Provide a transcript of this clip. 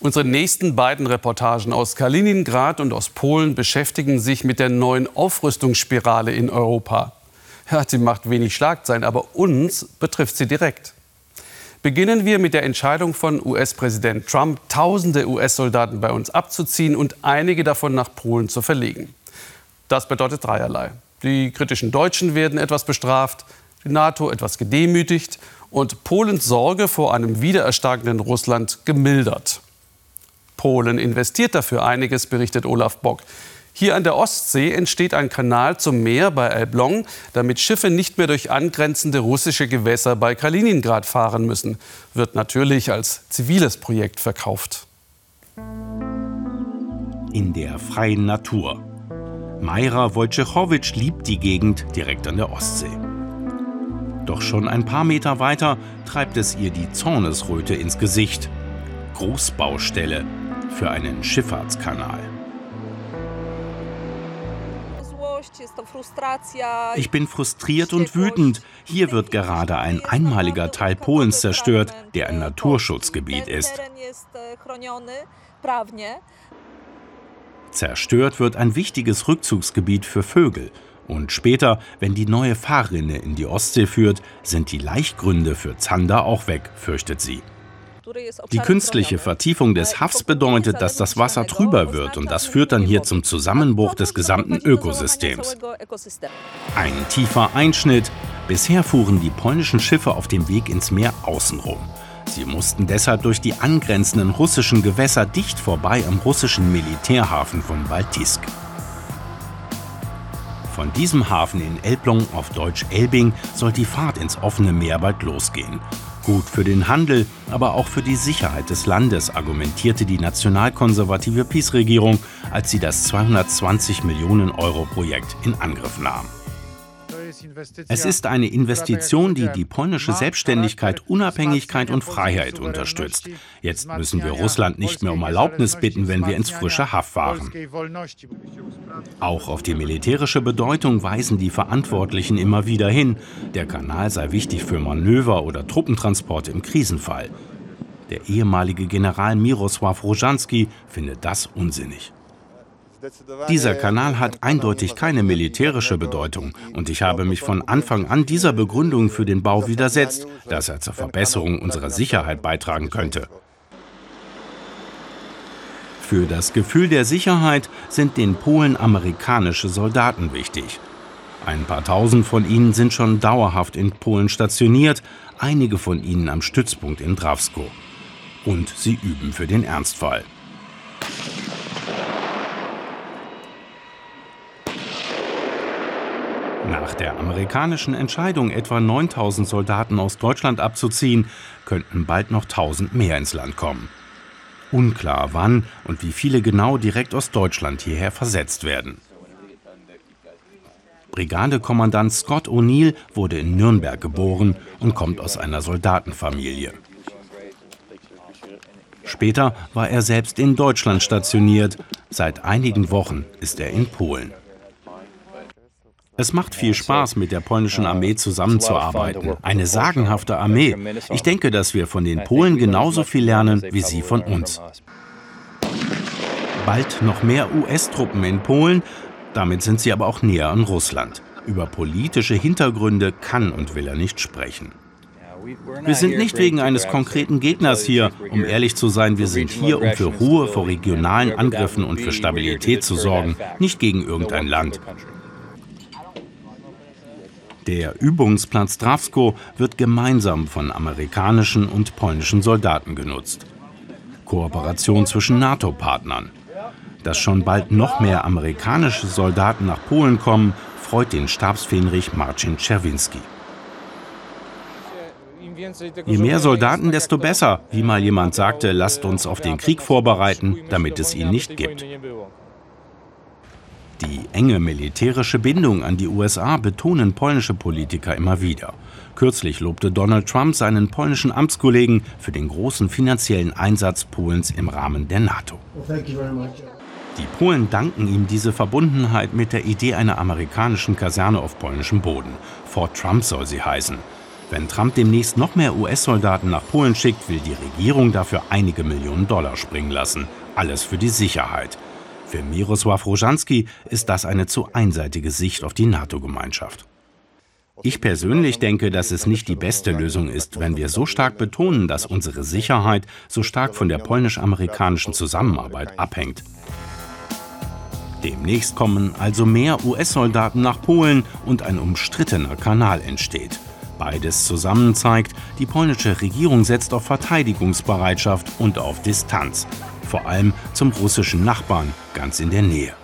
Unsere nächsten beiden Reportagen aus Kaliningrad und aus Polen beschäftigen sich mit der neuen Aufrüstungsspirale in Europa. Ja, sie macht wenig Schlagzeilen, aber uns betrifft sie direkt. Beginnen wir mit der Entscheidung von US-Präsident Trump, tausende US-Soldaten bei uns abzuziehen und einige davon nach Polen zu verlegen. Das bedeutet dreierlei. Die kritischen Deutschen werden etwas bestraft, die NATO etwas gedemütigt und Polens Sorge vor einem wiedererstarkenden Russland gemildert. Polen investiert dafür einiges, berichtet Olaf Bock. Hier an der Ostsee entsteht ein Kanal zum Meer bei Elbląg, damit Schiffe nicht mehr durch angrenzende russische Gewässer bei Kaliningrad fahren müssen. Wird natürlich als ziviles Projekt verkauft. In der freien Natur. Majra Wojciechowicz liebt die Gegend direkt an der Ostsee. Doch schon ein paar Meter weiter treibt es ihr die Zornesröte ins Gesicht. Großbaustelle, für einen Schifffahrtskanal. Ich bin frustriert und wütend. Hier wird gerade ein einmaliger Teil Polens zerstört, der ein Naturschutzgebiet ist. Zerstört wird ein wichtiges Rückzugsgebiet für Vögel. Und später, wenn die neue Fahrrinne in die Ostsee führt, sind die Laichgründe für Zander auch weg, fürchtet sie. Die künstliche Vertiefung des Hafs bedeutet, dass das Wasser trüber wird und das führt dann hier zum Zusammenbruch des gesamten Ökosystems. Ein tiefer Einschnitt. Bisher fuhren die polnischen Schiffe auf dem Weg ins Meer außenrum. Sie mussten deshalb durch die angrenzenden russischen Gewässer dicht vorbei am russischen Militärhafen von Baltisk. Von diesem Hafen in Elbląg auf Deutsch Elbing soll die Fahrt ins offene Meer bald losgehen. Gut für den Handel, aber auch für die Sicherheit des Landes, argumentierte die nationalkonservative PiS-Regierung, als sie das 220 Millionen Euro Projekt in Angriff nahm. Es ist eine Investition, die die polnische Selbstständigkeit, Unabhängigkeit und Freiheit unterstützt. Jetzt müssen wir Russland nicht mehr um Erlaubnis bitten, wenn wir ins frische Haff fahren. Auch auf die militärische Bedeutung weisen die Verantwortlichen immer wieder hin. Der Kanal sei wichtig für Manöver oder Truppentransporte im Krisenfall. Der ehemalige General Mirosław Rojanski findet das unsinnig. Dieser Kanal hat eindeutig keine militärische Bedeutung und ich habe mich von Anfang an dieser Begründung für den Bau widersetzt, dass er zur Verbesserung unserer Sicherheit beitragen könnte. Für das Gefühl der Sicherheit sind den Polen amerikanische Soldaten wichtig. Ein paar tausend von ihnen sind schon dauerhaft in Polen stationiert, einige von ihnen am Stützpunkt in Drawsko. Und sie üben für den Ernstfall. Nach der amerikanischen Entscheidung, etwa 9000 Soldaten aus Deutschland abzuziehen, könnten bald noch 1000 mehr ins Land kommen. Unklar, wann und wie viele genau direkt aus Deutschland hierher versetzt werden. Brigadekommandant Scott O'Neill wurde in Nürnberg geboren und kommt aus einer Soldatenfamilie. Später war er selbst in Deutschland stationiert. Seit einigen Wochen ist er in Polen. Es macht viel Spaß, mit der polnischen Armee zusammenzuarbeiten. Eine sagenhafte Armee. Ich denke, dass wir von den Polen genauso viel lernen wie sie von uns. Bald noch mehr US-Truppen in Polen. Damit sind sie aber auch näher an Russland. Über politische Hintergründe kann und will er nicht sprechen. Wir sind nicht wegen eines konkreten Gegners hier. Um ehrlich zu sein, wir sind hier, um für Ruhe vor regionalen Angriffen und für Stabilität zu sorgen, nicht gegen irgendein Land. Der Übungsplatz Drawsko wird gemeinsam von amerikanischen und polnischen Soldaten genutzt. Kooperation zwischen NATO-Partnern. Dass schon bald noch mehr amerikanische Soldaten nach Polen kommen, freut den Stabsfähnrich Marcin Czerwinski. Je mehr Soldaten, desto besser. Wie mal jemand sagte, lasst uns auf den Krieg vorbereiten, damit es ihn nicht gibt. Die enge militärische Bindung an die USA betonen polnische Politiker immer wieder. Kürzlich lobte Donald Trump seinen polnischen Amtskollegen für den großen finanziellen Einsatz Polens im Rahmen der NATO. Die Polen danken ihm diese Verbundenheit mit der Idee einer amerikanischen Kaserne auf polnischem Boden. Fort Trump soll sie heißen. Wenn Trump demnächst noch mehr US-Soldaten nach Polen schickt, will die Regierung dafür einige Millionen Dollar springen lassen. Alles für die Sicherheit. Für Mirosław Rożanski ist das eine zu einseitige Sicht auf die NATO-Gemeinschaft. Ich persönlich denke, dass es nicht die beste Lösung ist, wenn wir so stark betonen, dass unsere Sicherheit so stark von der polnisch-amerikanischen Zusammenarbeit abhängt. Demnächst kommen also mehr US-Soldaten nach Polen und ein umstrittener Kanal entsteht. Beides zusammen zeigt, die polnische Regierung setzt auf Verteidigungsbereitschaft und auf Distanz, vor allem zum russischen Nachbarn ganz in der Nähe.